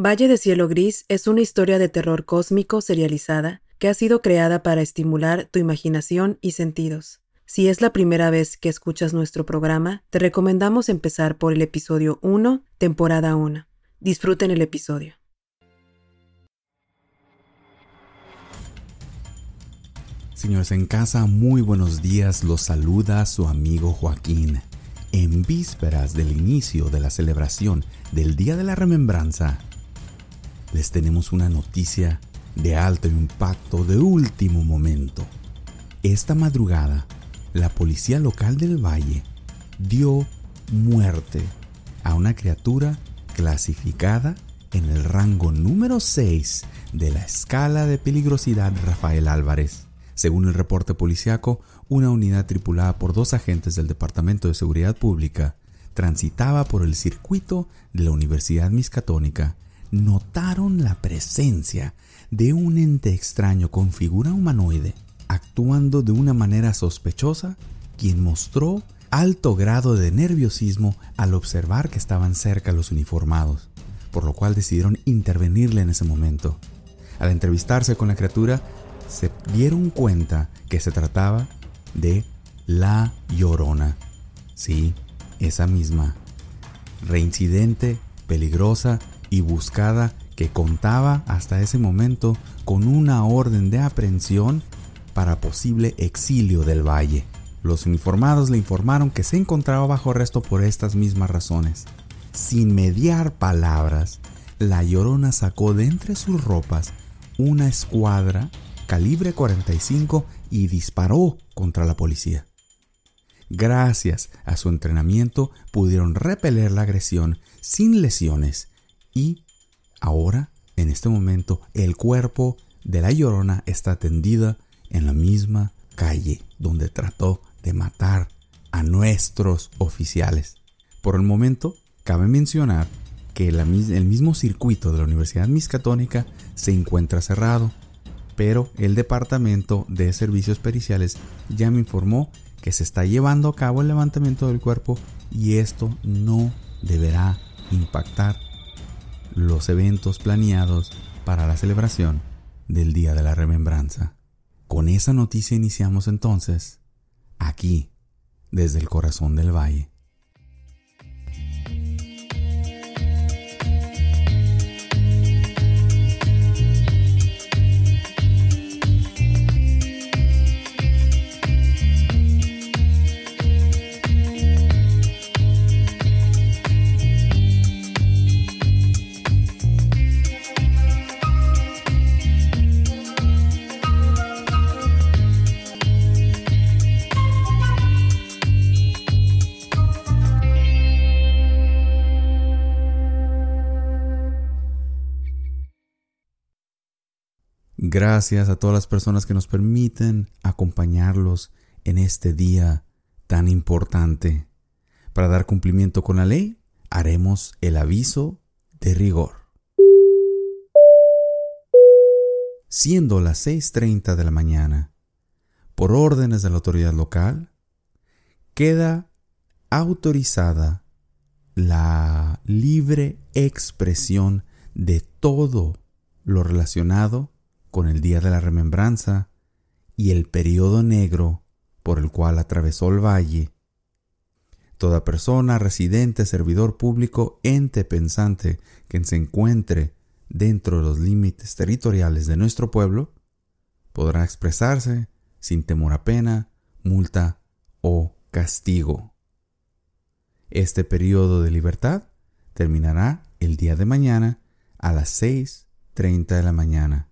Valle de Cielo Gris es una historia de terror cósmico serializada que ha sido creada para estimular tu imaginación y sentidos. Si es la primera vez que escuchas nuestro programa, te recomendamos empezar por el episodio 1, temporada 1. Disfruten el episodio. Señores en casa, muy buenos días. Los saluda su amigo Joaquín. En vísperas del inicio de la celebración del Día de la Remembranza, les tenemos una noticia de alto impacto de último momento. Esta madrugada, la policía local del valle dio muerte a una criatura clasificada en el rango número 6 de la escala de peligrosidad Rafael Álvarez. Según el reporte policiaco, una unidad tripulada por dos agentes del Departamento de Seguridad Pública transitaba por el circuito de la Universidad Miscatónica notaron la presencia de un ente extraño con figura humanoide, actuando de una manera sospechosa, quien mostró alto grado de nerviosismo al observar que estaban cerca los uniformados, por lo cual decidieron intervenirle en ese momento. Al entrevistarse con la criatura, se dieron cuenta que se trataba de la Llorona. Sí, esa misma. Reincidente, peligrosa y buscada que contaba hasta ese momento con una orden de aprehensión para posible exilio del valle. Los uniformados le informaron que se encontraba bajo arresto por estas mismas razones. Sin mediar palabras, la llorona sacó de entre sus ropas una escuadra calibre 45 y disparó contra la policía. Gracias a su entrenamiento pudieron repeler la agresión sin lesiones y ahora, en este momento, el cuerpo de la llorona está tendida en la misma calle donde trató de matar a nuestros oficiales. Por el momento, cabe mencionar que el mismo circuito de la Universidad Miscatónica se encuentra cerrado, pero el Departamento de Servicios Periciales ya me informó que se está llevando a cabo el levantamiento del cuerpo y esto no deberá impactar los eventos planeados para la celebración del Día de la Remembranza. Con esa noticia iniciamos entonces, aquí, desde el corazón del valle. Gracias a todas las personas que nos permiten acompañarlos en este día tan importante. Para dar cumplimiento con la ley, haremos el aviso de rigor. Siendo las 6.30 de la mañana, por órdenes de la autoridad local, queda autorizada la libre expresión de todo lo relacionado con el día de la remembranza y el periodo negro por el cual atravesó el valle. Toda persona, residente, servidor público, ente pensante que se encuentre dentro de los límites territoriales de nuestro pueblo, podrá expresarse sin temor a pena, multa o castigo. Este periodo de libertad terminará el día de mañana a las 6.30 de la mañana.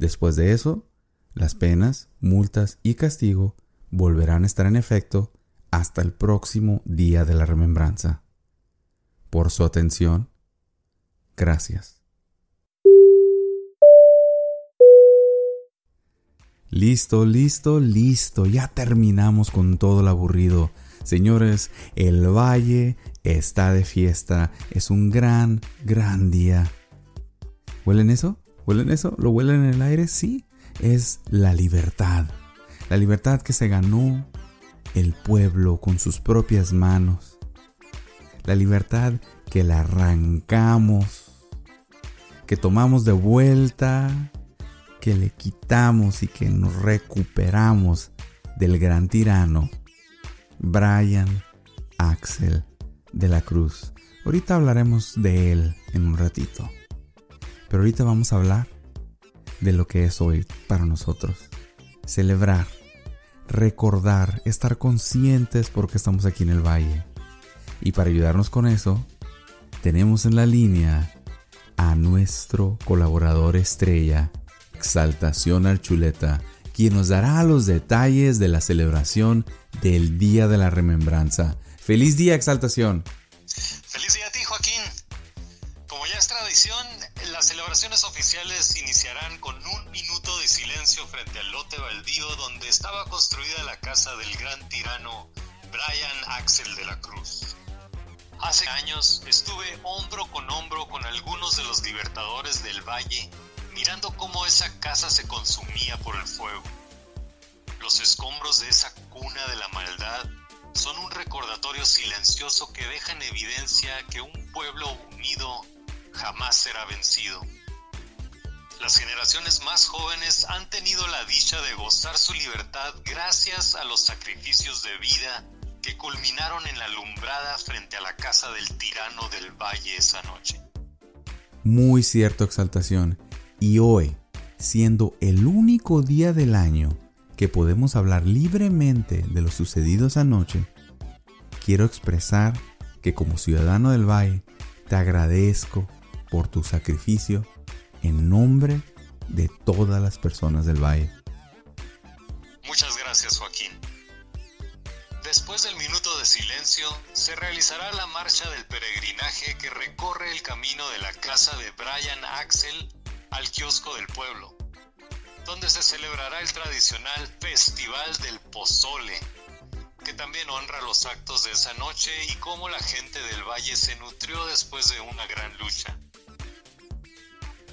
Después de eso, las penas, multas y castigo volverán a estar en efecto hasta el próximo día de la remembranza. Por su atención, gracias. Listo, listo, listo. Ya terminamos con todo el aburrido. Señores, el valle está de fiesta. Es un gran, gran día. ¿Huelen eso? ¿Huelen eso? ¿Lo huelen en el aire? Sí, es la libertad. La libertad que se ganó el pueblo con sus propias manos. La libertad que la arrancamos que tomamos de vuelta, que le quitamos y que nos recuperamos del gran tirano, Brian Axel de la Cruz. Ahorita hablaremos de él en un ratito. Pero ahorita vamos a hablar de lo que es hoy para nosotros. Celebrar, recordar, estar conscientes porque estamos aquí en el valle. Y para ayudarnos con eso, tenemos en la línea a nuestro colaborador estrella, Exaltación Archuleta, quien nos dará los detalles de la celebración del Día de la Remembranza. ¡Feliz día, Exaltación! ¡Feliz día a ti, Joaquín! Como ya es tradición, las celebraciones oficiales iniciarán con un minuto de silencio frente al lote baldío donde estaba construida la casa del gran tirano Brian Axel de la Cruz. Hace años estuve hombro con hombro con algunos de los libertadores del valle, mirando cómo esa casa se consumía por el fuego. Los escombros de esa cuna de la maldad son un recordatorio silencioso que deja en evidencia que un pueblo unido jamás será vencido. Las generaciones más jóvenes han tenido la dicha de gozar su libertad gracias a los sacrificios de vida que culminaron en la alumbrada frente a la casa del tirano del valle esa noche. Muy cierto, exaltación. Y hoy, siendo el único día del año que podemos hablar libremente de lo sucedido esa noche, quiero expresar que como ciudadano del valle te agradezco por tu sacrificio en nombre de todas las personas del valle. Muchas gracias Joaquín. Después del minuto de silencio, se realizará la marcha del peregrinaje que recorre el camino de la casa de Brian Axel al kiosco del pueblo, donde se celebrará el tradicional Festival del Pozole, que también honra los actos de esa noche y cómo la gente del valle se nutrió después de una gran lucha.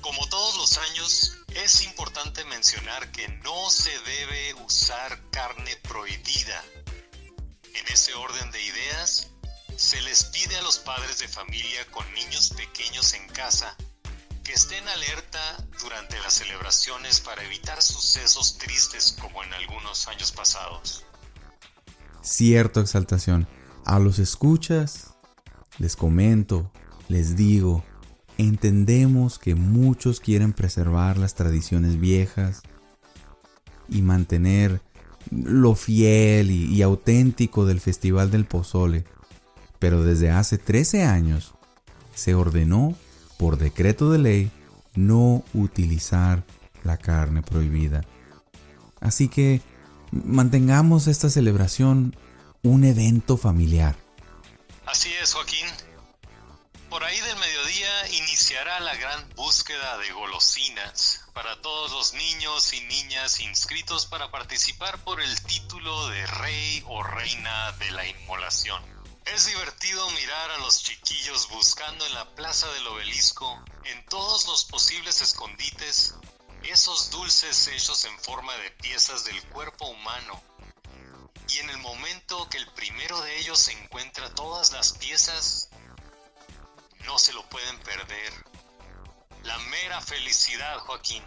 Como todos los años, es importante mencionar que no se debe usar carne prohibida en ese orden de ideas, se les pide a los padres de familia con niños pequeños en casa que estén alerta durante las celebraciones para evitar sucesos tristes como en algunos años pasados. Cierto, exaltación. A los escuchas, les comento, les digo, entendemos que muchos quieren preservar las tradiciones viejas y mantener lo fiel y, auténtico del Festival del Pozole, pero desde hace 13 años se ordenó por decreto de ley no utilizar la carne prohibida. Así que mantengamos esta celebración un evento familiar. Así es, Joaquín. Por ahí del mediodía iniciará la gran búsqueda de golosinas para todos los niños y niñas inscritos para participar por el título de rey o reina de la inmolación. Es divertido mirar a los chiquillos buscando en la plaza del obelisco, en todos los posibles escondites, esos dulces hechos en forma de piezas del cuerpo humano. Y en el momento que el primero de ellos encuentra todas las piezas, no se lo pueden perder. La mera felicidad, Joaquín.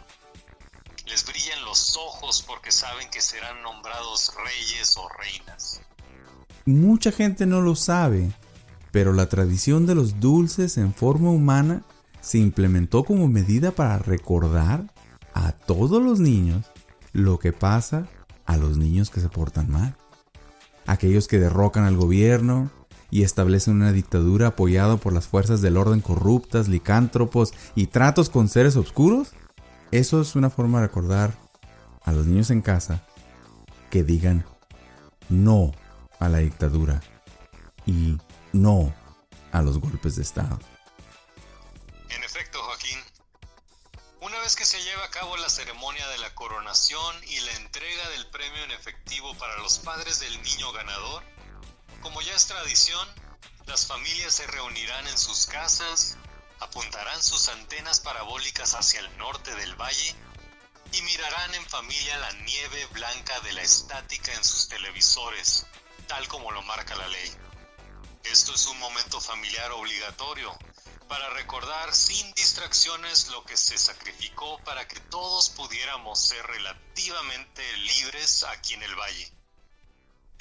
Les brillan los ojos porque saben que serán nombrados reyes o reinas. Mucha gente no lo sabe, pero la tradición de los dulces en forma humana se implementó como medida para recordar a todos los niños lo que pasa a los niños que se portan mal. Aquellos que derrocan al gobierno, y establecen una dictadura apoyada por las fuerzas del orden corruptas, licántropos y tratos con seres oscuros? Eso es una forma de recordar a los niños en casa que digan no a la dictadura y no a los golpes de Estado. En efecto, Joaquín, una vez que se lleva a cabo la ceremonia de la coronación y la entrega del premio en efectivo para los padres del niño ganador, como ya es tradición, las familias se reunirán en sus casas, apuntarán sus antenas parabólicas hacia el norte del valle y mirarán en familia la nieve blanca de la estática en sus televisores, tal como lo marca la ley. Esto es un momento familiar obligatorio, para recordar sin distracciones lo que se sacrificó para que todos pudiéramos ser relativamente libres aquí en el valle.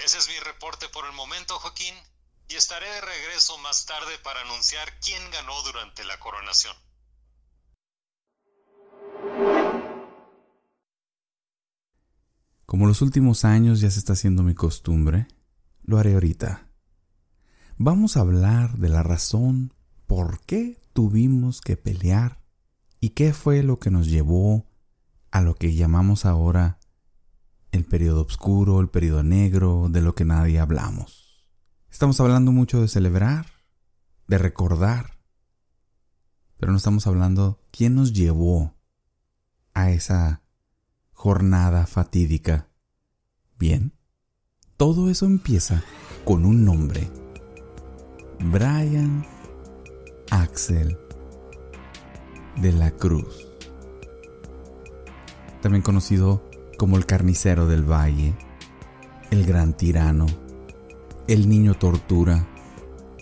Ese es mi reporte por el momento, Joaquín, y estaré de regreso más tarde para anunciar quién ganó durante la coronación. Como los últimos años ya se está haciendo mi costumbre, lo haré ahorita. Vamos a hablar de la razón por qué tuvimos que pelear y qué fue lo que nos llevó a lo que llamamos ahora el periodo oscuro, el periodo negro, de lo que nadie hablamos. Estamos hablando mucho de celebrar, de recordar, pero no estamos hablando quién nos llevó a esa jornada fatídica. Bien, todo eso empieza con un nombre. Brian Axel de la Cruz, también conocido como el carnicero del valle, el gran tirano, el niño tortura,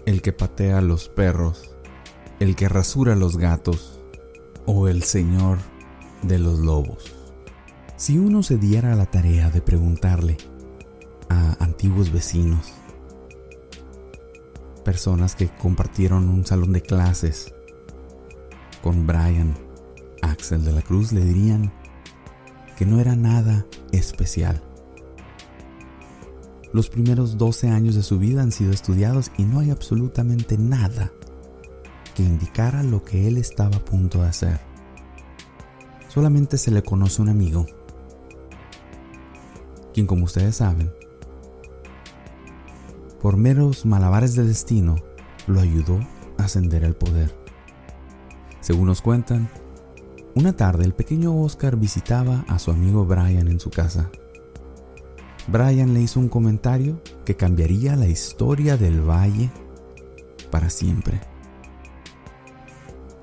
el que patea a los perros, el que rasura a los gatos o el señor de los lobos. Si uno se diera la tarea de preguntarle a antiguos vecinos, personas que compartieron un salón de clases con Brian Axel de la Cruz, le dirían que no era nada especial. Los primeros 12 años de su vida han sido estudiados y no hay absolutamente nada que indicara lo que él estaba a punto de hacer. Solamente se le conoce un amigo, quien como ustedes saben, por meros malabares de destino, lo ayudó a ascender al poder. Según nos cuentan, una tarde el pequeño Oscar visitaba a su amigo Brian en su casa. Brian le hizo un comentario que cambiaría la historia del valle para siempre.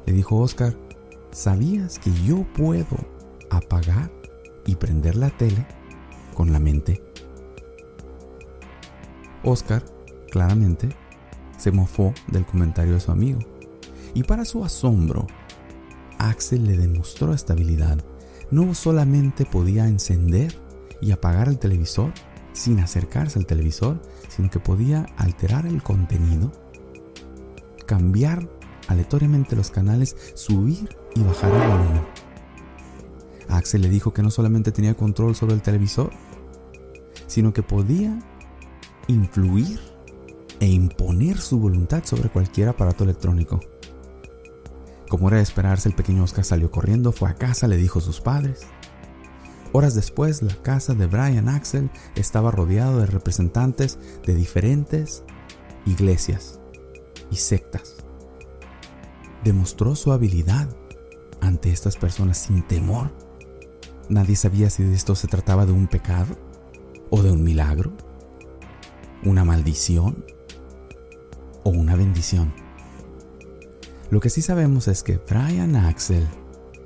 Le dijo Oscar, ¿sabías que yo puedo apagar y prender la tele con la mente? Oscar, claramente, se mofó del comentario de su amigo. Y para su asombro, Axel le demostró estabilidad. No solamente podía encender y apagar el televisor sin acercarse al televisor, sino que podía alterar el contenido, cambiar aleatoriamente los canales, subir y bajar el volumen. Axel le dijo que no solamente tenía control sobre el televisor, sino que podía influir e imponer su voluntad sobre cualquier aparato electrónico. Como era de esperarse, el pequeño Oscar salió corriendo, fue a casa, le dijo a sus padres. Horas después, la casa de Brian Axel estaba rodeado de representantes de diferentes iglesias y sectas. Demostró su habilidad ante estas personas sin temor. Nadie sabía si de esto se trataba de un pecado o de un milagro, una maldición o una bendición. Lo que sí sabemos es que Brian Axel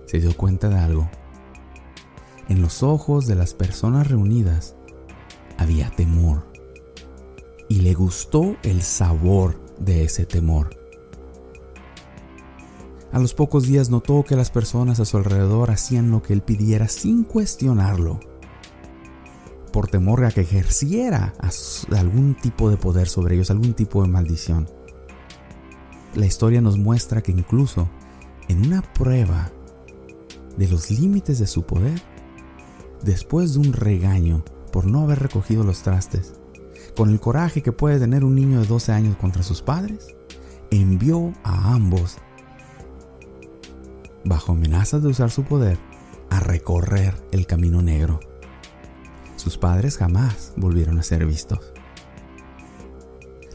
se dio cuenta de algo. En los ojos de las personas reunidas había temor. Y le gustó el sabor de ese temor. A los pocos días notó que las personas a su alrededor hacían lo que él pidiera sin cuestionarlo, por temor a que ejerciera algún tipo de poder sobre ellos, algún tipo de maldición. La historia nos muestra que incluso en una prueba de los límites de su poder, después de un regaño por no haber recogido los trastes, con el coraje que puede tener un niño de 12 años contra sus padres, envió a ambos, bajo amenazas de usar su poder, a recorrer el camino negro. Sus padres jamás volvieron a ser vistos.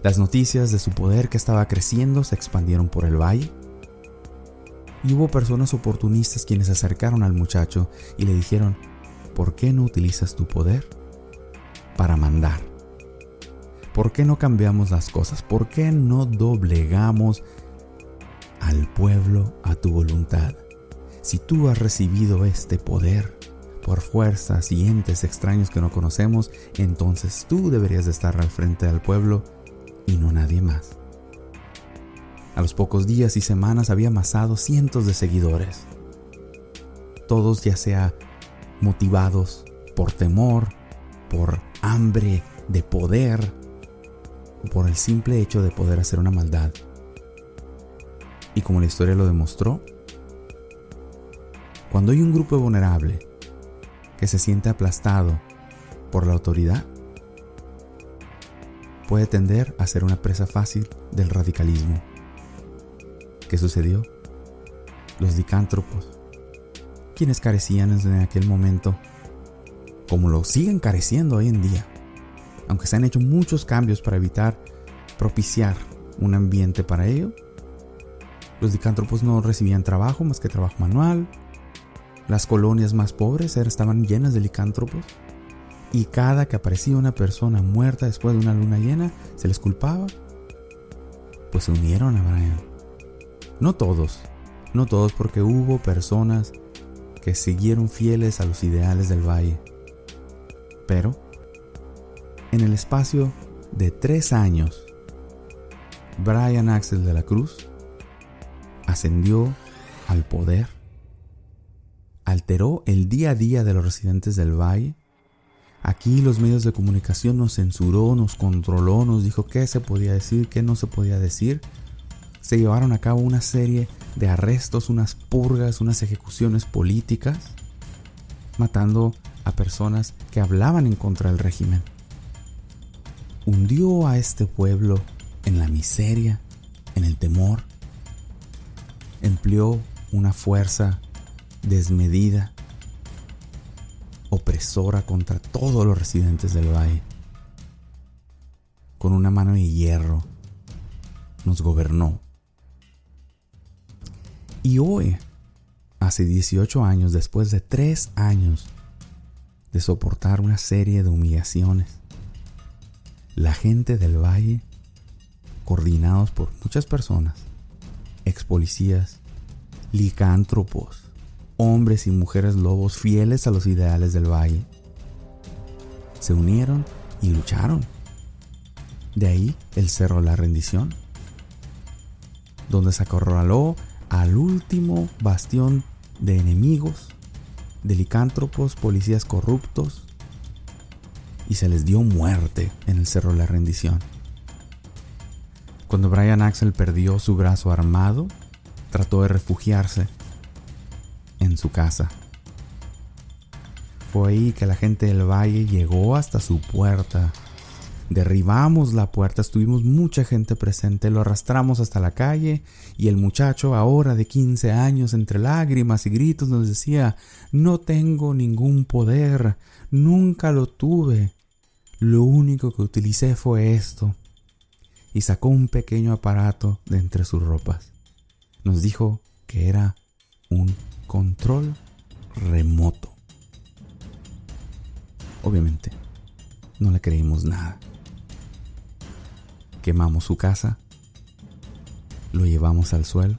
Las noticias de su poder que estaba creciendo se expandieron por el valle. Y hubo personas oportunistas quienes se acercaron al muchacho y le dijeron, ¿por qué no utilizas tu poder para mandar? ¿Por qué no cambiamos las cosas? ¿Por qué no doblegamos al pueblo a tu voluntad? Si tú has recibido este poder por fuerzas y entes extraños que no conocemos, entonces tú deberías de estar al frente del pueblo y no nadie más. A los pocos días y semanas había amasado cientos de seguidores. Todos ya sea motivados por temor, por hambre de poder o por el simple hecho de poder hacer una maldad. Y como la historia lo demostró, cuando hay un grupo vulnerable que se siente aplastado por la autoridad, puede tender a ser una presa fácil del radicalismo. ¿Qué sucedió? Los licántropos, quienes carecían en aquel momento, como lo siguen careciendo hoy en día, aunque se han hecho muchos cambios para evitar propiciar un ambiente para ello, los licántropos no recibían trabajo más que trabajo manual, las colonias más pobres estaban llenas de licántropos, y cada que aparecía una persona muerta después de una luna llena, se les culpaba, pues se unieron a Brian. No todos, no todos porque hubo personas que siguieron fieles a los ideales del valle. Pero, en el espacio de tres años, Brian Axel de la Cruz ascendió al poder, alteró el día a día de los residentes del valle. Aquí los medios de comunicación nos censuró, nos controló, nos dijo qué se podía decir, qué no se podía decir se llevaron a cabo una serie de arrestos, unas purgas, unas ejecuciones políticas, matando a personas que hablaban en contra del régimen. Hundió a este pueblo en la miseria, en el temor. Empleó una fuerza desmedida, opresora contra todos los residentes del valle. Con una mano de hierro nos gobernó y hoy, hace 18 años, después de 3 años de soportar una serie de humillaciones, la gente del valle, coordinados por muchas personas, ex policías, licántropos, hombres y mujeres lobos fieles a los ideales del valle, se unieron y lucharon. De ahí el Cerro de la Rendición, donde se acorraló al último bastión de enemigos, de licántropos, policías corruptos, y se les dio muerte en el Cerro de la Rendición. Cuando Brian Axel perdió su brazo armado, trató de refugiarse en su casa. Fue ahí que la gente del valle llegó hasta su puerta Derribamos la puerta, estuvimos mucha gente presente, lo arrastramos hasta la calle y el muchacho, ahora de 15 años, entre lágrimas y gritos, nos decía, no tengo ningún poder, nunca lo tuve, lo único que utilicé fue esto. Y sacó un pequeño aparato de entre sus ropas. Nos dijo que era un control remoto. Obviamente, no le creímos nada. Quemamos su casa, lo llevamos al suelo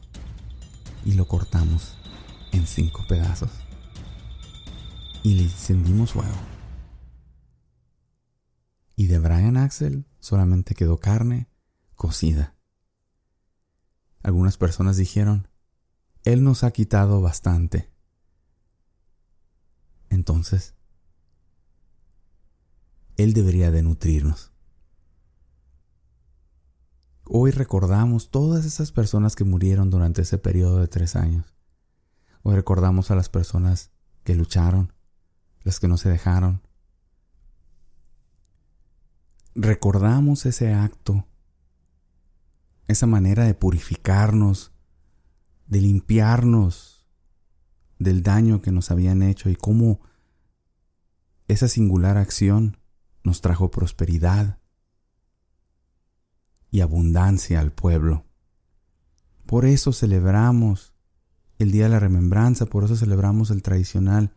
y lo cortamos en cinco pedazos. Y le encendimos fuego. Y de Brian Axel solamente quedó carne cocida. Algunas personas dijeron, Él nos ha quitado bastante. Entonces, Él debería de nutrirnos. Hoy recordamos todas esas personas que murieron durante ese periodo de tres años. Hoy recordamos a las personas que lucharon, las que no se dejaron. Recordamos ese acto, esa manera de purificarnos, de limpiarnos del daño que nos habían hecho y cómo esa singular acción nos trajo prosperidad, y abundancia al pueblo. Por eso celebramos el Día de la Remembranza, por eso celebramos el tradicional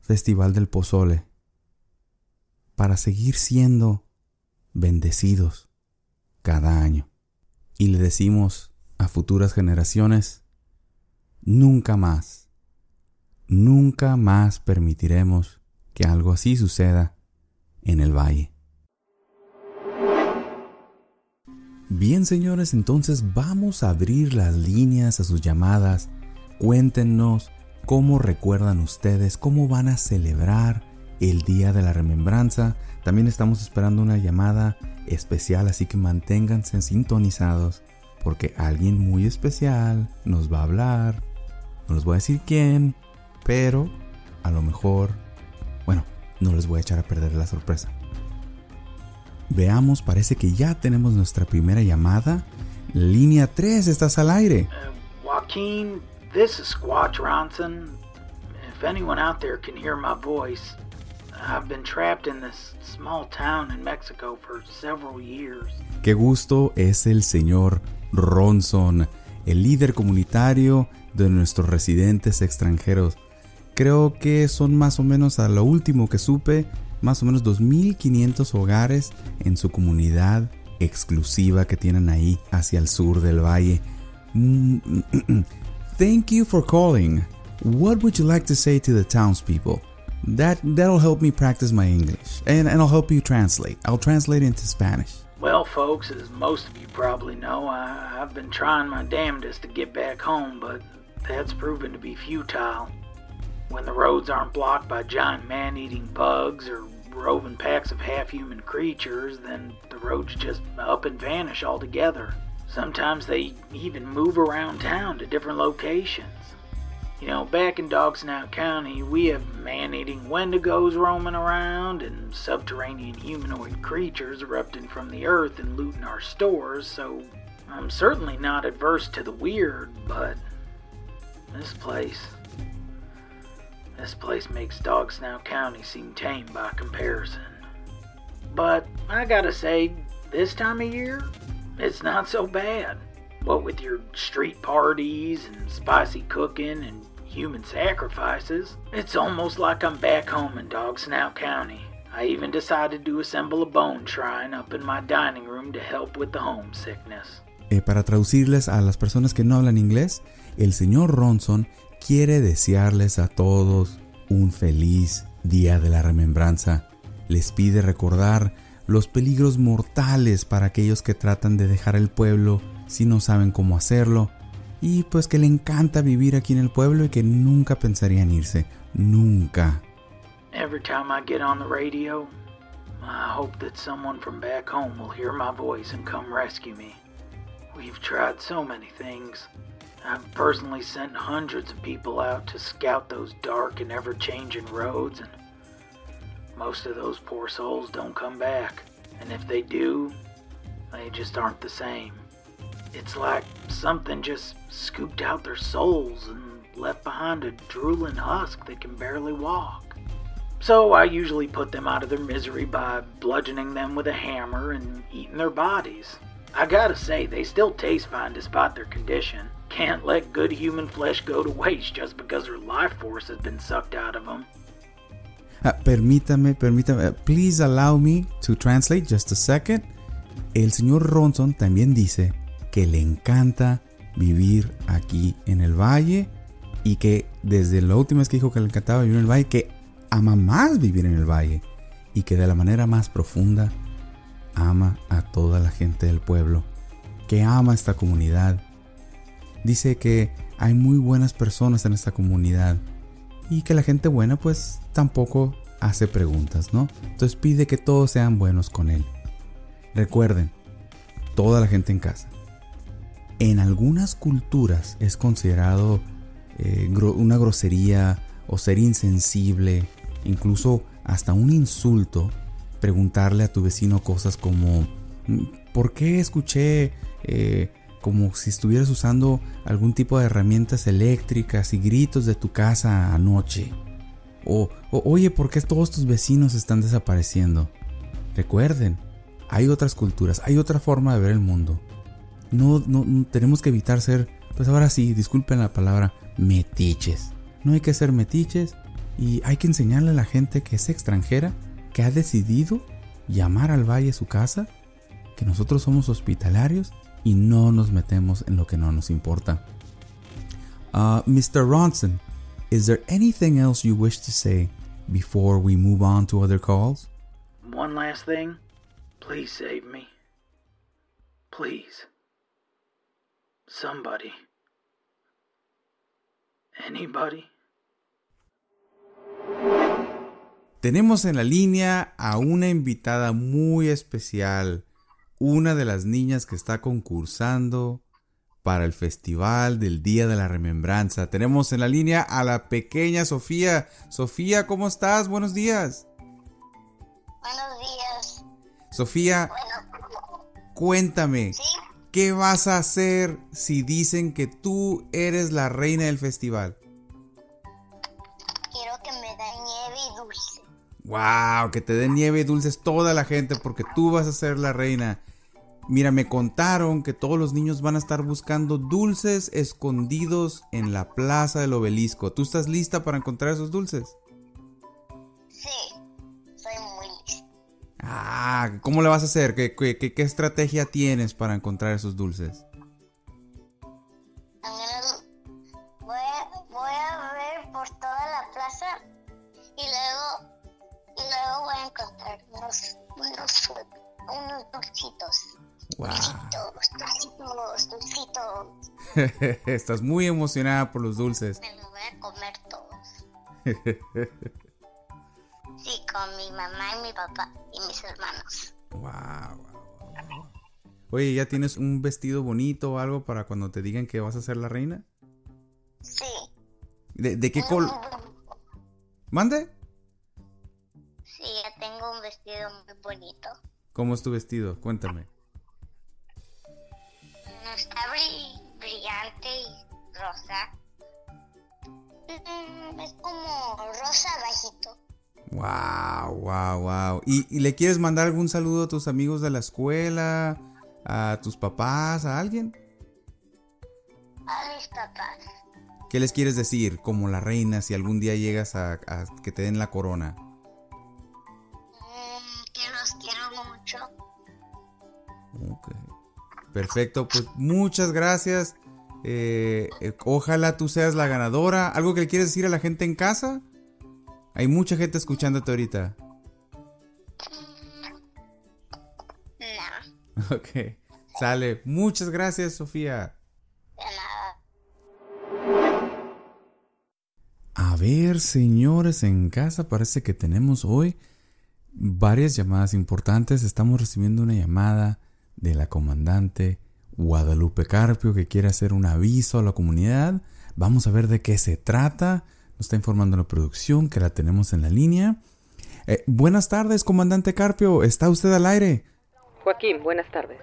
Festival del Pozole, para seguir siendo bendecidos cada año. Y le decimos a futuras generaciones, nunca más, nunca más permitiremos que algo así suceda en el valle. Bien señores, entonces vamos a abrir las líneas a sus llamadas. Cuéntenos cómo recuerdan ustedes, cómo van a celebrar el Día de la Remembranza. También estamos esperando una llamada especial, así que manténganse sintonizados porque alguien muy especial nos va a hablar. No les voy a decir quién, pero a lo mejor, bueno, no les voy a echar a perder la sorpresa. Veamos, parece que ya tenemos nuestra primera llamada. Línea 3, estás al aire. Uh, Joaquin, this is Squatch Ronson. If anyone out there can hear my voice, I've been trapped in this small town in Mexico for several years. Qué gusto es el señor Ronson, el líder comunitario de nuestros residentes extranjeros. Creo que son más o menos a lo último que supe, más o menos 2.500 hogares en su comunidad exclusiva que tienen ahí hacia el sur del valle. Mm, Thank you for calling. What would you like to say to the townspeople? That that'll help me practice my English, and, and I'll help you translate. I'll translate into Spanish. Well, folks, as most of you probably know, I, I've been trying my damnedest to get back home, but that's proven to be futile. When the roads aren't blocked by giant man eating bugs or roving packs of half human creatures, then the roads just up and vanish altogether. Sometimes they even move around town to different locations. You know, back in Dog Snout County, we have man eating wendigos roaming around and subterranean humanoid creatures erupting from the earth and looting our stores, so I'm certainly not adverse to the weird, but this place. This place makes Dog Snout County seem tame by comparison. But I gotta say, this time of year, it's not so bad. What with your street parties and spicy cooking and human sacrifices, it's almost like I'm back home in Dog Snout County. I even decided to assemble a bone shrine up in my dining room to help with the homesickness. Eh, para traducirles a las personas que no hablan inglés, el señor Ronson quiere desearles a todos un feliz día de la remembranza. Les pide recordar los peligros mortales para aquellos que tratan de dejar el pueblo si no saben cómo hacerlo y pues que le encanta vivir aquí en el pueblo y que nunca pensarían irse, nunca. Every time I get on the radio, I hope that someone from back home will hear my voice and come rescue me. We've tried so many things. I've personally sent hundreds of people out to scout those dark and ever changing roads, and most of those poor souls don't come back. And if they do, they just aren't the same. It's like something just scooped out their souls and left behind a drooling husk that can barely walk. So I usually put them out of their misery by bludgeoning them with a hammer and eating their bodies. I gotta say, they still taste fine despite their condition. Can't let good human flesh go to waste just because their life force has been sucked out of them. Uh, permítame, permítame, uh, please allow me to translate just a second. El señor Ronson también dice que le encanta vivir aquí en el valle y que desde la última vez que dijo que le encantaba vivir en el valle, que ama más vivir en el valle y que de la manera más profunda ama a toda la gente del pueblo, que ama esta comunidad. Dice que hay muy buenas personas en esta comunidad y que la gente buena pues tampoco hace preguntas, ¿no? Entonces pide que todos sean buenos con él. Recuerden, toda la gente en casa, en algunas culturas es considerado eh, una grosería o ser insensible, incluso hasta un insulto, preguntarle a tu vecino cosas como, mm, ¿por qué escuché eh, como si estuvieras usando algún tipo de herramientas eléctricas y gritos de tu casa anoche? O, o oye, ¿por qué todos tus vecinos están desapareciendo? Recuerden, hay otras culturas, hay otra forma de ver el mundo no, no, tenemos que evitar ser, pues ahora sí, disculpen la palabra, metiches. No hay que ser metiches y hay que enseñarle a la gente que es extranjera, que ha decidido llamar al valle su casa, que nosotros somos hospitalarios y no nos metemos en lo que no nos importa. Uh, Mr. Ronson, is there anything else you wish to say before we move on to other calls? One last thing. Please save me. Please. Somebody. Anybody? Tenemos en la línea a una invitada muy especial, una de las niñas que está concursando para el Festival del Día de la Remembranza. Tenemos en la línea a la pequeña Sofía. Sofía, ¿cómo estás? Buenos días. Buenos días. Sofía, Bueno, cuéntame, ¿sí? ¿Qué vas a hacer si dicen que tú eres la reina del festival? Quiero que me den nieve y dulce. ¡Wow! Que te den nieve y dulces toda la gente porque tú vas a ser la reina. Mira, me contaron que todos los niños van a estar buscando dulces escondidos en la plaza del obelisco. ¿Tú estás lista para encontrar esos dulces? Sí. Ah, ¿cómo le vas a hacer? ¿Qué, qué, qué- qué estrategia tienes para encontrar esos dulces? Voy a, voy a ver por toda la plaza y luego, y luego voy a encontrar unos, unos, unos dulcitos. ¡Wow! Dulcitos, dulcitos, dulcitos. Estás muy emocionada por los dulces. Me los voy a comer todos. Sí, con mi mamá y mi papá y mis hermanos. Wow, wow, wow. Oye, ¿ya tienes un vestido bonito o algo para cuando te digan que vas a ser la reina? Sí. ¿De, de qué color? ¿Mande? Sí, ya tengo un vestido muy bonito. ¿Cómo es tu vestido? Cuéntame. No está bri- brillante y rosa. Mm, Es como rosa bajito. Wow, wow, wow. ¿Y, y le quieres mandar algún saludo a tus amigos de la escuela? ¿A tus papás? ¿A alguien? A mis papás. ¿Qué les quieres decir como la reina si algún día llegas a, a que te den la corona? Mm, que los quiero mucho. Perfecto, pues muchas gracias. Eh, eh, ojalá tú seas la ganadora. ¿Algo que le quieres decir a la gente en casa? Hay mucha gente escuchándote ahorita. No, Ok. Sale. Muchas gracias, Sofía. de nada. A ver, señores en casa, parece que tenemos hoy varias llamadas importantes. Estamos recibiendo una llamada de la comandante Guadalupe Carpio que quiere hacer un aviso a la comunidad. Vamos a ver de qué se trata. Nos está informando la producción que la tenemos en la línea. Eh, buenas tardes, comandante Carpio. ¿Está usted al aire? Joaquín, buenas tardes.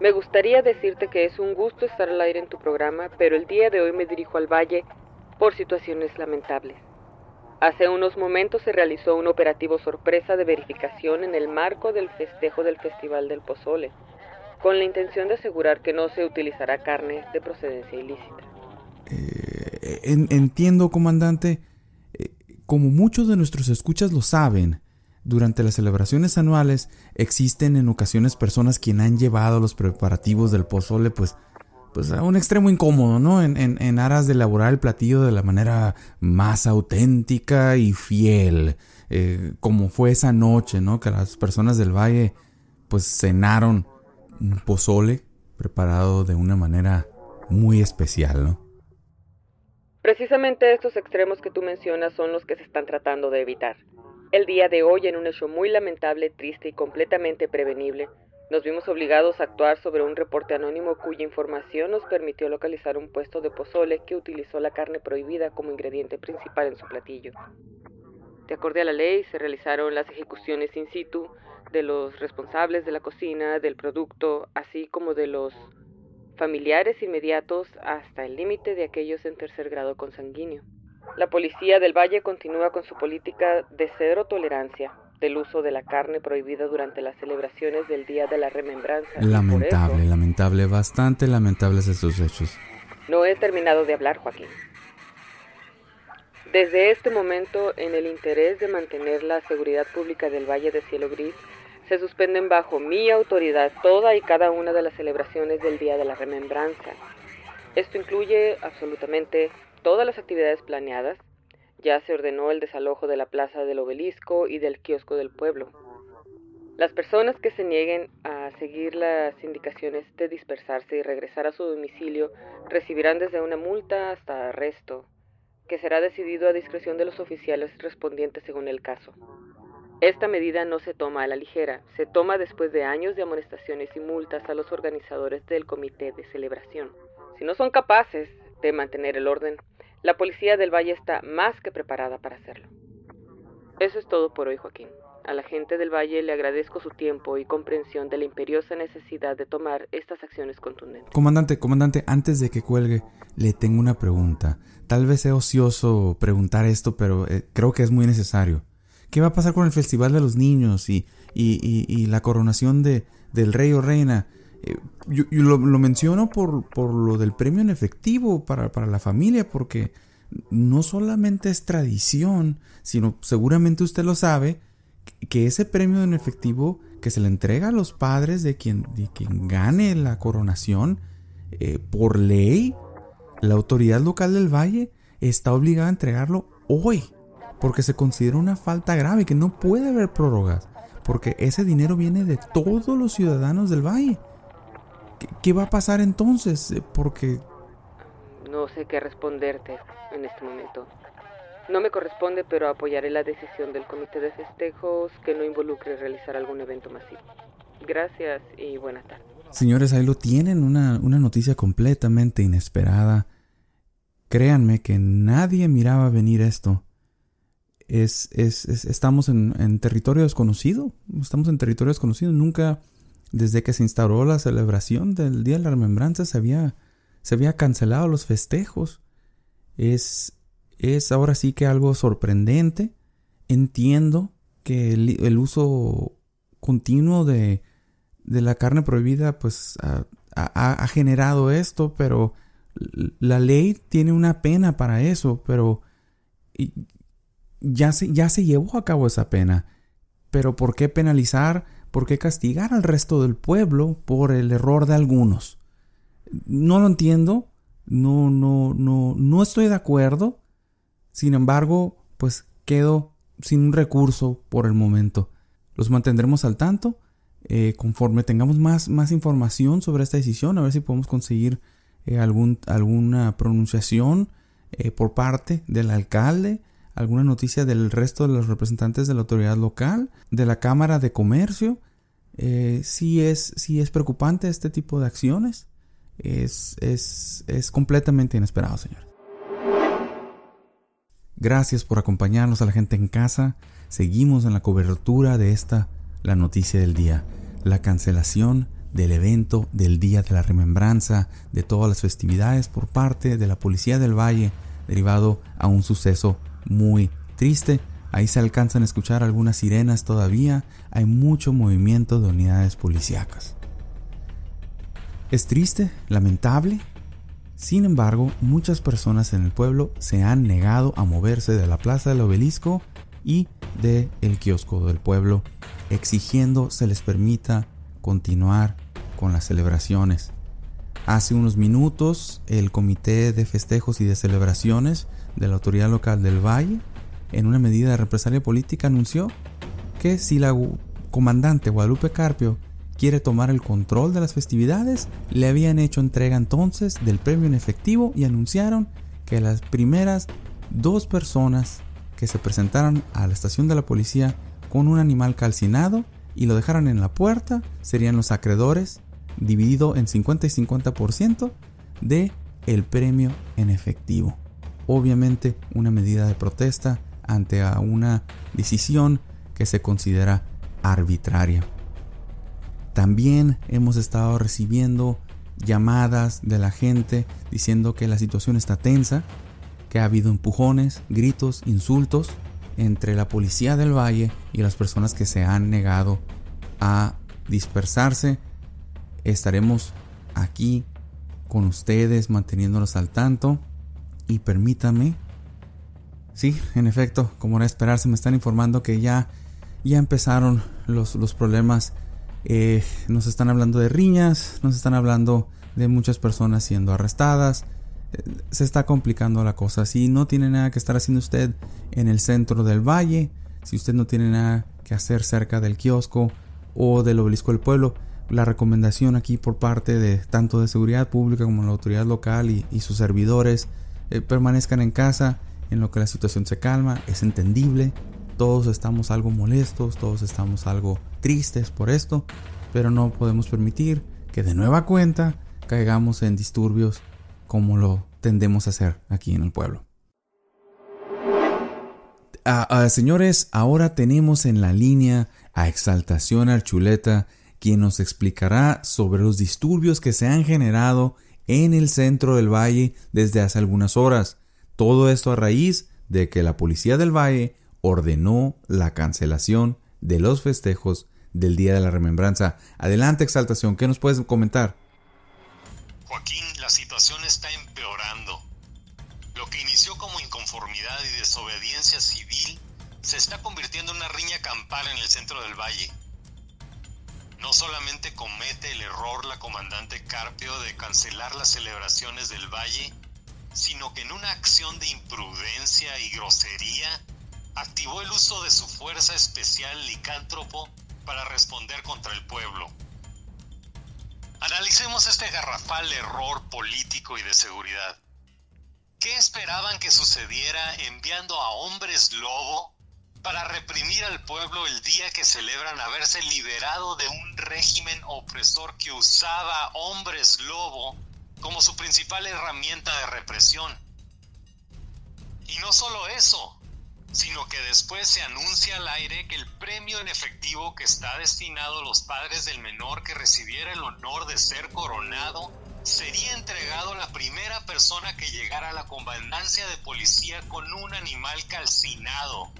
Me gustaría decirte que es un gusto estar al aire en tu programa, pero el día de hoy me dirijo al valle por situaciones lamentables. Hace unos momentos se realizó un operativo sorpresa de verificación en el marco del festejo del Festival del Pozole, con la intención de asegurar que no se utilizará carne de procedencia ilícita. En- entiendo, comandante. Eh, como muchos de nuestros escuchas lo saben, durante las celebraciones anuales existen en ocasiones personas quien han llevado los preparativos del pozole pues, pues a un extremo incómodo, ¿no? En, en- en aras de elaborar el platillo de la manera más auténtica y fiel, eh, como fue esa noche, ¿no? Que las personas del valle pues cenaron un pozole preparado de una manera muy especial, ¿no? Precisamente estos extremos que tú mencionas son los que se están tratando de evitar. El día de hoy, en un hecho muy lamentable, triste y completamente prevenible, nos vimos obligados a actuar sobre un reporte anónimo cuya información nos permitió localizar un puesto de pozole que utilizó la carne prohibida como ingrediente principal en su platillo. De acuerdo a la ley, se realizaron las ejecuciones in situ de los responsables de la cocina, del producto, así como de los familiares inmediatos hasta el límite de aquellos en tercer grado consanguíneo. La policía del Valle continúa con su política de cero tolerancia del uso de la carne prohibida durante las celebraciones del Día de la Remembranza. Lamentable, eso lamentable, bastante lamentables estos hechos. no he terminado de hablar, Joaquín. Desde este momento, en el interés de mantener la seguridad pública del Valle de Cielo Gris, se suspenden bajo mi autoridad toda y cada una de las celebraciones del Día de la Remembranza. Esto incluye absolutamente todas las actividades planeadas. Ya se ordenó el desalojo de la plaza del obelisco y del kiosco del pueblo. Las personas que se nieguen a seguir las indicaciones de dispersarse y regresar a su domicilio recibirán desde una multa hasta arresto, que será decidido a discreción de los oficiales respondientes según el caso. Esta medida no se toma a la ligera, se toma después de años de amonestaciones y multas a los organizadores del comité de celebración. Si no son capaces de mantener el orden, la policía del Valle está más que preparada para hacerlo. Eso es todo por hoy, Joaquín. A la gente del Valle le agradezco su tiempo y comprensión de la imperiosa necesidad de tomar estas acciones contundentes. Comandante, comandante, antes de que cuelgue, le tengo una pregunta. Tal vez sea ocioso preguntar esto, pero eh, creo que es muy necesario. ¿Qué va a pasar con el Festival de los Niños y, y, la coronación de, del rey o reina? Eh, yo, lo, menciono por, por, lo del premio en efectivo para, para la familia, porque no solamente es tradición, sino seguramente usted lo sabe, que ese premio en efectivo que se le entrega a los padres de quien, de quien gane la coronación, eh, por ley, la autoridad local del valle está obligada a entregarlo hoy, porque se considera una falta grave, que no puede haber prórrogas, porque ese dinero viene de todos los ciudadanos del valle. ¿Qué, qué va a pasar entonces? Eh, porque... No sé qué responderte en este momento. No me corresponde, pero apoyaré la decisión del comité de festejos que no involucre realizar algún evento masivo. Gracias y buenas tardes. Señores, ahí lo tienen, una, noticia completamente inesperada. Créanme que nadie miraba venir esto. Es, es, estamos en, territorio desconocido. Estamos en territorio desconocido. Nunca, desde que se instauró la celebración del Día de la Remembranza, se había, se había cancelado los festejos. Es, es ahora sí que algo sorprendente. Entiendo que el, uso continuo de, de, la carne prohibida pues ha, ha, generado esto, pero la ley tiene una pena para eso, pero ya se, ya se llevó a cabo esa pena. Pero ¿por qué penalizar? ¿Por qué castigar al resto del pueblo por el error de algunos? No lo entiendo, no, no, no, no estoy de acuerdo. Sin embargo, pues quedo sin un recurso por el momento. Los mantendremos al tanto eh, conforme tengamos más, más información sobre esta decisión, a ver si podemos conseguir eh, algún, alguna pronunciación eh, por parte del alcalde, alguna noticia del resto de los representantes de la autoridad local, de la Cámara de Comercio. sí, es, sí es preocupante este tipo de acciones. Es, es, es completamente inesperado, señor. Gracias por acompañarnos a la gente en casa. Seguimos en la cobertura de esta, la noticia del día, la cancelación del evento del Día de la Remembranza de todas las festividades por parte de la Policía del Valle, derivado a un suceso muy triste. Ahí se alcanzan a escuchar algunas sirenas todavía, hay mucho movimiento de unidades policíacas. Es triste, lamentable, sin embargo, muchas personas en el pueblo se han negado a moverse de la plaza del obelisco y del el kiosco del pueblo, exigiendo se les permita continuar con las celebraciones. Hace unos minutos, el Comité de Festejos y de Celebraciones de la Autoridad Local del Valle, en una medida de represalia política, anunció que si la comandante Guadalupe Carpio quiere tomar el control de las festividades, le habían hecho entrega entonces del premio en efectivo y anunciaron que las primeras dos personas que se presentaran a la estación de la policía con un animal calcinado y lo dejaran en la puerta serían los acreedores, dividido en 50 y 50% de el premio en efectivo. Obviamente una medida de protesta ante una decisión que se considera arbitraria. También hemos estado recibiendo llamadas de la gente diciendo que la situación está tensa, que ha habido empujones, gritos, insultos entre la policía del valle y las personas que se han negado a dispersarse. Estaremos aquí con ustedes manteniéndonos al tanto y permítanme Sí, en efecto, como era esperarse, me están informando que ya, ya empezaron los, los problemas eh, nos están hablando de riñas, nos están hablando de muchas personas siendo arrestadas. Eh, se está complicando la cosa. Si no tiene nada que estar haciendo usted en el centro del valle, si usted no tiene nada que hacer cerca del kiosco o del obelisco del pueblo. La recomendación aquí por parte de tanto de seguridad pública como la autoridad local y, sus servidores eh, permanezcan en casa en lo que la situación se calma, es entendible, todos estamos algo molestos, todos estamos algo tristes por esto, pero no podemos permitir que de nueva cuenta caigamos en disturbios como lo tendemos a hacer aquí en el pueblo. Señores, ahora tenemos en la línea a Exaltación Archuleta, quien nos explicará sobre los disturbios que se han generado en el centro del valle desde hace algunas horas. Todo esto a raíz de que la policía del valle ordenó la cancelación de los festejos del Día de la Remembranza. Adelante, Exaltación, ¿qué nos puedes comentar? Joaquín, la situación está empeorando. Lo que inició como inconformidad y desobediencia civil se está convirtiendo en una riña campal en el centro del valle. No solamente comete el error la comandante Carpio de cancelar las celebraciones del valle, sino que en una acción de imprudencia y grosería activó el uso de su fuerza especial licántropo para responder contra el pueblo. Analicemos este garrafal error político y de seguridad. ¿Qué esperaban que sucediera enviando a hombres lobo para reprimir al pueblo el día que celebran haberse liberado de un régimen opresor que usaba hombres lobo como su principal herramienta de represión? Y no solo eso, sino que después se anuncia al aire que el premio en efectivo que está destinado a los padres del menor que recibiera el honor de ser coronado sería entregado a la primera persona que llegara a la comandancia de policía con un animal calcinado.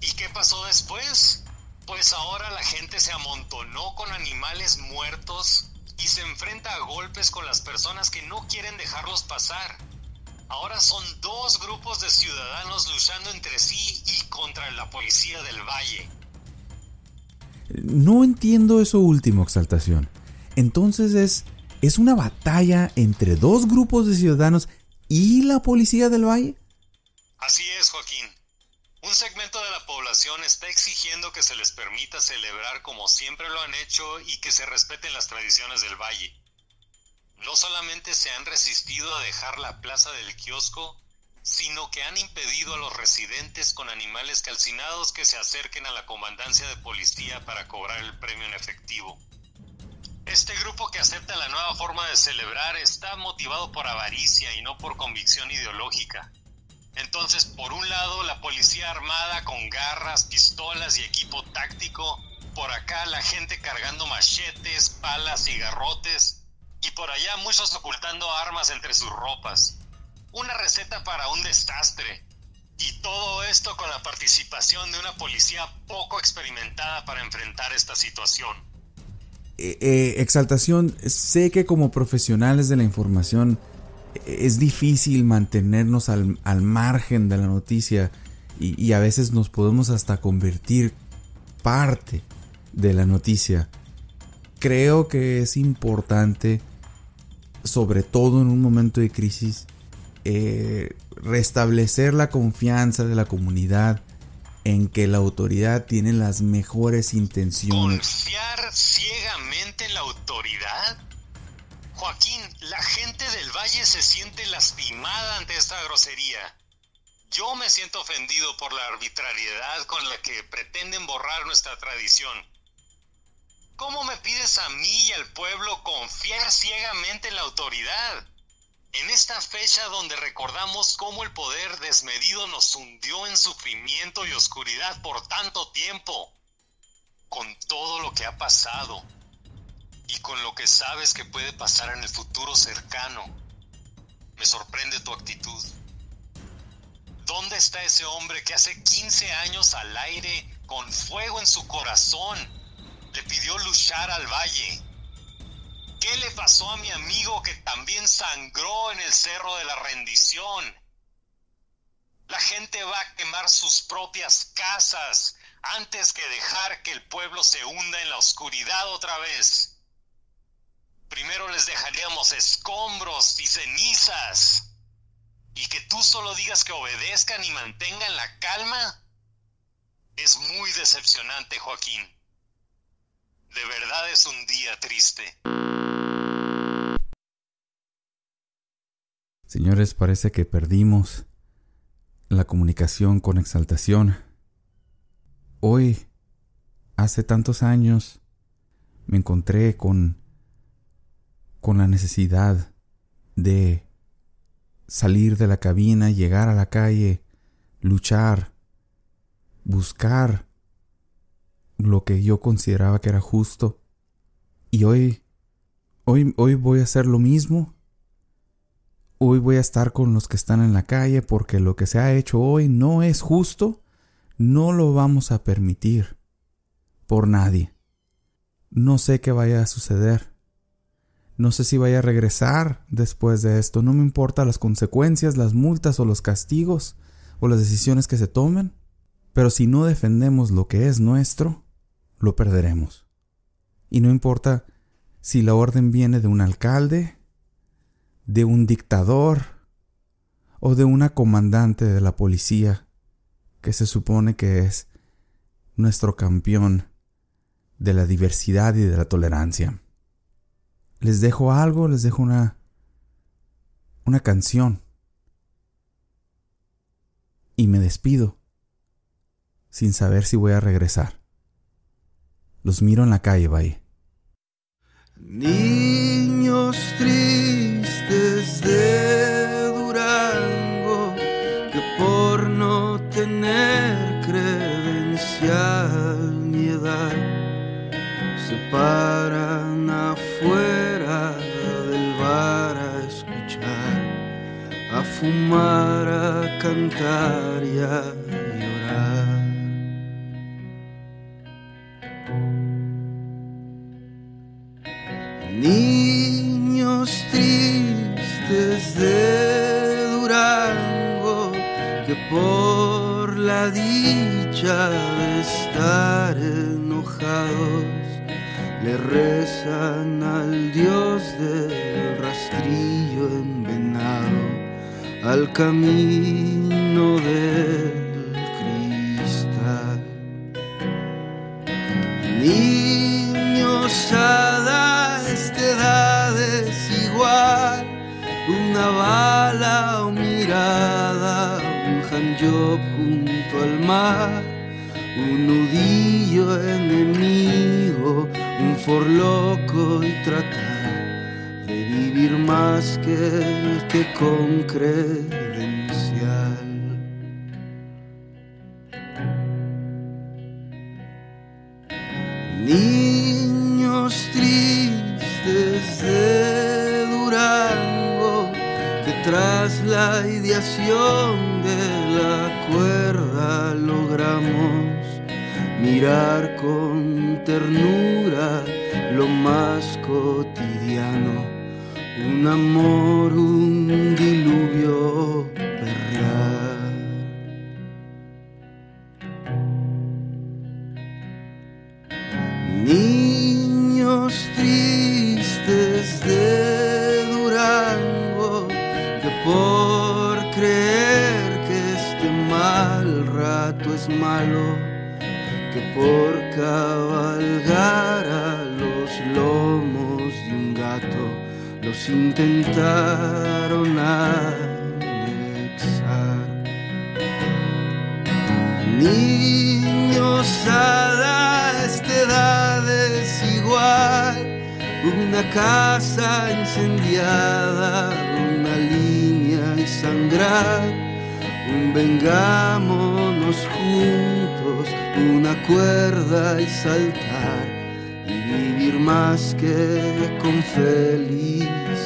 ¿Y qué pasó después? Pues ahora la gente se amontonó con animales muertos y se enfrenta a golpes con las personas que no quieren dejarlos pasar. Ahora son dos grupos de ciudadanos luchando entre sí y contra la policía del valle. No entiendo eso último, Exaltación. Entonces es ¿Es una batalla entre dos grupos de ciudadanos y la policía del valle? Así es, Joaquín. Un segmento de la población está exigiendo que se les permita celebrar como siempre lo han hecho y que se respeten las tradiciones del valle. No solamente se han resistido a dejar la plaza del kiosco, sino que han impedido a los residentes con animales calcinados que se acerquen a la comandancia de policía para cobrar el premio en efectivo. Este grupo que acepta la nueva forma de celebrar está motivado por avaricia y no por convicción ideológica. Entonces, por un lado, la policía armada con garras, pistolas y equipo táctico, por acá la gente cargando machetes, palas y garrotes, y por allá muchos ocultando armas entre sus ropas. Una receta para un desastre. Y todo esto con la participación de una policía poco experimentada para enfrentar esta situación. Eh, eh, exaltación, sé que como profesionales de la información es difícil mantenernos al, margen de la noticia y, a veces nos podemos hasta convertir parte de la noticia. Creo que es importante, sobre todo en un momento de crisis, restablecer la confianza de la comunidad en que la autoridad tiene las mejores intenciones. ¿Confiar ciegamente en la autoridad? Joaquín, la gente del valle se siente lastimada ante esta grosería. Yo me siento ofendido por la arbitrariedad con la que pretenden borrar nuestra tradición. ¿Cómo me pides a mí y al pueblo confiar ciegamente en la autoridad? En esta fecha donde recordamos cómo el poder desmedido nos hundió en sufrimiento y oscuridad por tanto tiempo, con todo lo que ha pasado y con lo que sabes que puede pasar en el futuro cercano, me sorprende tu actitud. ¿Dónde está ese hombre que hace 15 años al aire, con fuego en su corazón, le pidió luchar al valle? ¿Qué le pasó a mi amigo que también sangró en el cerro de la rendición? La gente va a quemar sus propias casas antes que dejar que el pueblo se hunda en la oscuridad otra vez. Primero les dejaríamos escombros y cenizas. Y que tú solo digas que obedezcan y mantengan la calma es muy decepcionante, Joaquín. De verdad es un día triste. Señores, parece que perdimos la comunicación con exaltación. Hoy, hace tantos años, me encontré con con la necesidad de salir de la cabina, llegar a la calle, luchar, buscar lo que yo consideraba que era justo. Y hoy, hoy, hoy voy a hacer lo mismo. Hoy voy a estar con los que están en la calle porque lo que se ha hecho hoy no es justo. No lo vamos a permitir por nadie. No sé qué vaya a suceder. No sé si vaya a regresar después de esto. No me importa las consecuencias, las multas o los castigos o las decisiones que se tomen. Pero si no defendemos lo que es nuestro, lo perderemos. Y no importa si la orden viene de un alcalde, de un dictador o de una comandante de la policía que se supone que es nuestro campeón de la diversidad y de la tolerancia. Les dejo algo, les dejo una una canción. Y me despido sin saber si voy a regresar. Los miro en la calle, bye. Niños tristes fumar, a cantar y a llorar. Niños tristes de Durango que por la dicha de estar enojados le rezan al Dios al camino del cristal. Niños a esta edad es igual, una bala o mirada, un handjob junto al mar, un nudillo enemigo, un forloco más que el es malo, que por cabalgar a los lomos de un gato los intentaron anexar. Niños a esta edad es igual, una casa incendiada, una línea y sangrar, un vengámonos juntos, una cuerda y saltar, y vivir más que con felicidad.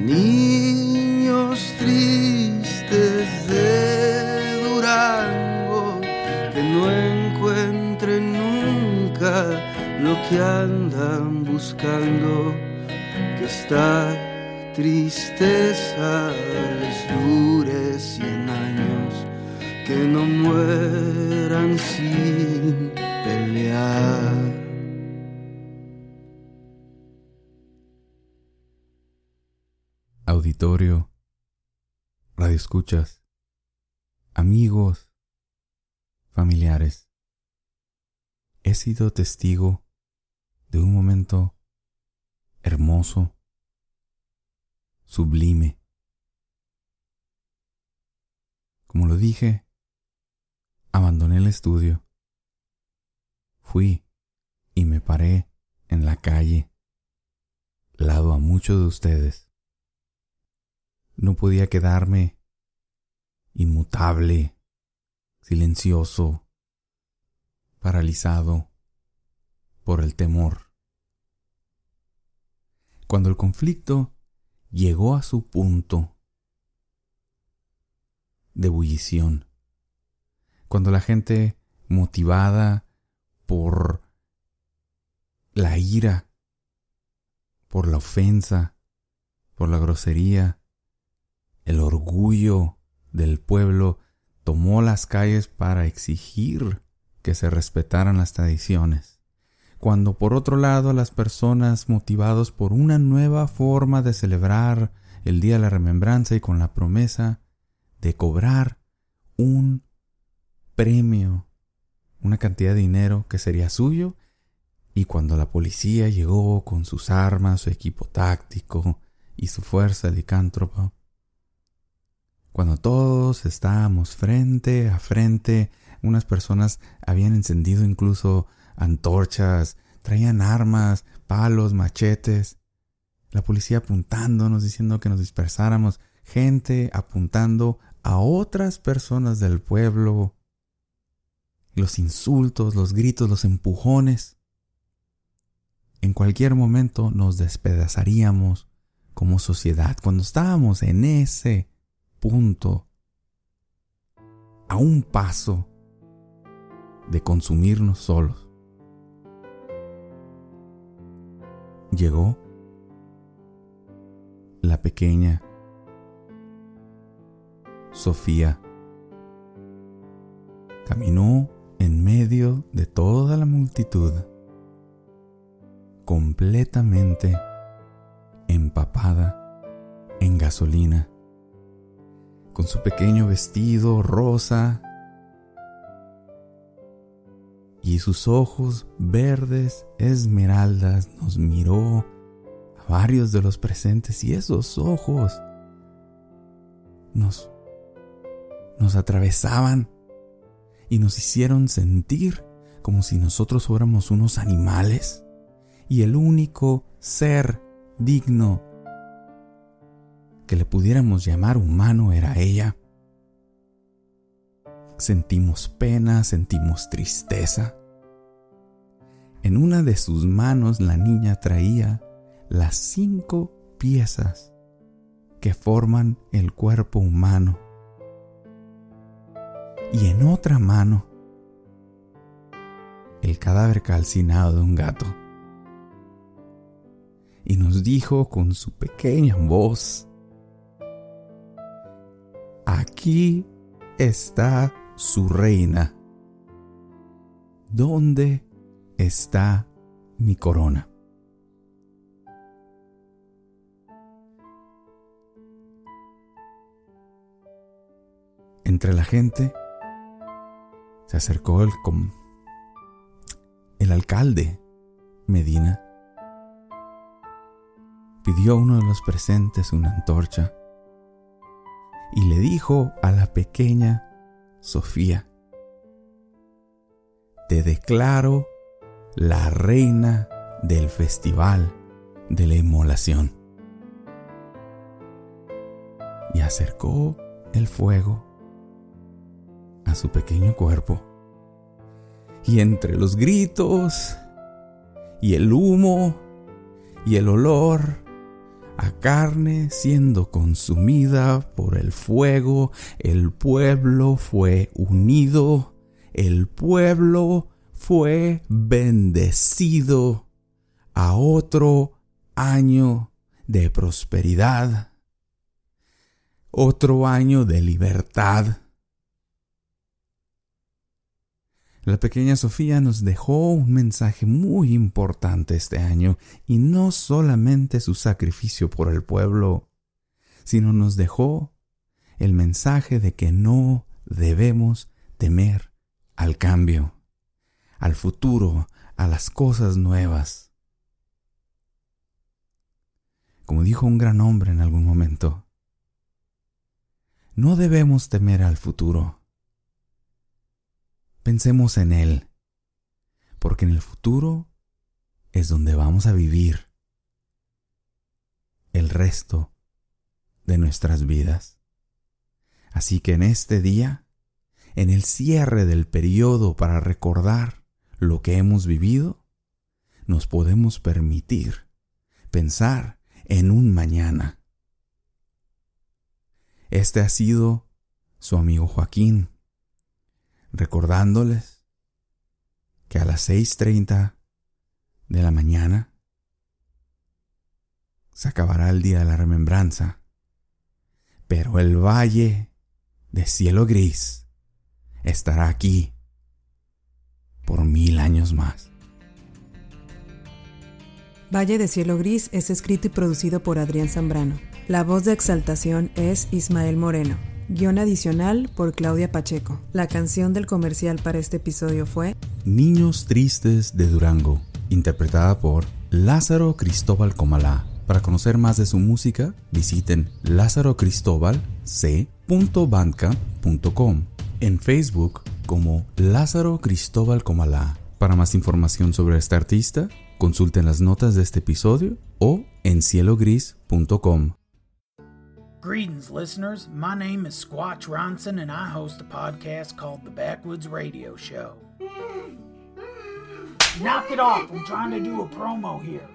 Niños tristes de Durango que no encuentren nunca lo que andan buscando, que esta tristeza les dure cien años, que no mueran auditorio, radioescuchas, amigos, familiares. He sido testigo de un momento hermoso, sublime. Como lo dije, abandoné el estudio. Fui y me paré en la calle, lado a muchos de ustedes no podía quedarme inmutable, silencioso, paralizado por el temor. Cuando el conflicto llegó a su punto de ebullición, cuando la gente motivada por la ira, por la ofensa, por la grosería, el orgullo del pueblo tomó las calles para exigir que se respetaran las tradiciones, cuando por otro lado las personas motivados por una nueva forma de celebrar el Día de la Remembranza y con la promesa de cobrar un premio, una cantidad de dinero que sería suyo, y cuando la policía llegó con sus armas, su equipo táctico y su fuerza licántropa, cuando todos estábamos frente a frente, unas personas habían encendido incluso antorchas, traían armas, palos, machetes, la policía apuntándonos, diciendo que nos dispersáramos, gente apuntando a otras personas del pueblo, los insultos, los gritos, los empujones. En cualquier momento nos despedazaríamos como sociedad cuando estábamos en ese punto, a un paso de consumirnos solos. Llegó la pequeña Sofía. Caminó en medio de toda la multitud, completamente empapada en gasolina con su pequeño vestido rosa y sus ojos verdes esmeraldas nos miró a varios de los presentes y esos ojos nos nos atravesaban y nos hicieron sentir como si nosotros fuéramos unos animales y el único ser digno que le pudiéramos llamar humano era ella. Sentimos pena, sentimos tristeza. En una de sus manos la niña traía las cinco piezas que forman el cuerpo humano. Y en otra mano el cadáver calcinado de un gato. Y nos dijo con su pequeña voz, Aquí está su reina. ¿Dónde está mi corona? Entre la gente se acercó el, el alcalde Medina. Pidió a uno de los presentes una antorcha y le dijo a la pequeña Sofía, te declaro la reina del festival de la inmolación. Y acercó el fuego a su pequeño cuerpo. Y entre los gritos y el humo y el olor a carne siendo consumida por el fuego, el pueblo fue unido, el pueblo fue bendecido a otro año de prosperidad, otro año de libertad. La pequeña Sofía nos dejó un mensaje muy importante este año, y no solamente su sacrificio por el pueblo, sino nos dejó el mensaje de que no debemos temer al cambio, al futuro, a las cosas nuevas. Como dijo un gran hombre en algún momento, no debemos temer al futuro Pensemos en Él, porque en el futuro es donde vamos a vivir el resto de nuestras vidas. Así que en este día, en el cierre del periodo para recordar lo que hemos vivido, nos podemos permitir pensar en un mañana. Este ha sido su amigo Joaquín recordándoles que a las 6.30 de la mañana se acabará el día de la remembranza, pero el valle de cielo gris estará aquí por mil años más. Valle de Cielo Gris es escrito y producido por Adrián Zambrano. La voz de exaltación es Ismael Moreno. Guión adicional por Claudia Pacheco. La canción del comercial para este episodio fue Niños Tristes de Durango, interpretada por Lázaro Cristóbal Comalá. Para conocer más de su música, visiten lázarocristóbalc.bandcamp.com en Facebook como Lázaro Cristóbal Comalá. Para más información sobre este artista, consulten las notas de este episodio o en cielogris.com. Greetings, listeners. My name is Squatch Ronson, and I host a podcast called The Backwoods Radio Show. Knock it off! I'm trying to do a promo here.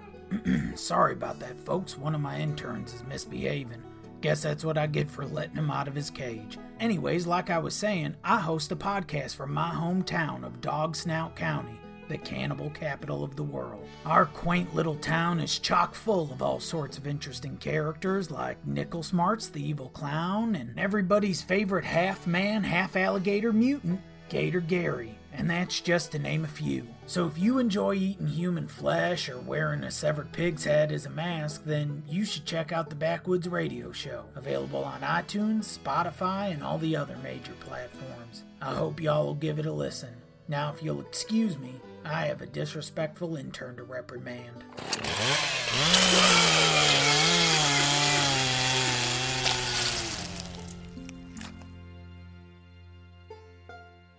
Sorry about that, folks. One of my interns is misbehaving. Guess that's what I get for letting him out of his cage. Anyways, like I was saying, I host a podcast from my hometown of Dog Snout County the cannibal capital of the world. Our quaint little town is chock full of all sorts of interesting characters like Nickel Smarts, the evil clown, and everybody's favorite half man, half alligator mutant, Gator Gary. And that's just to name a few. So if you enjoy eating human flesh or wearing a severed pig's head as a mask, then you should check out the Backwoods Radio Show, available on iTunes, Spotify, and all the other major platforms. I hope y'all will give it a listen. Now, if you'll excuse me, I have a disrespectful intern to reprimand.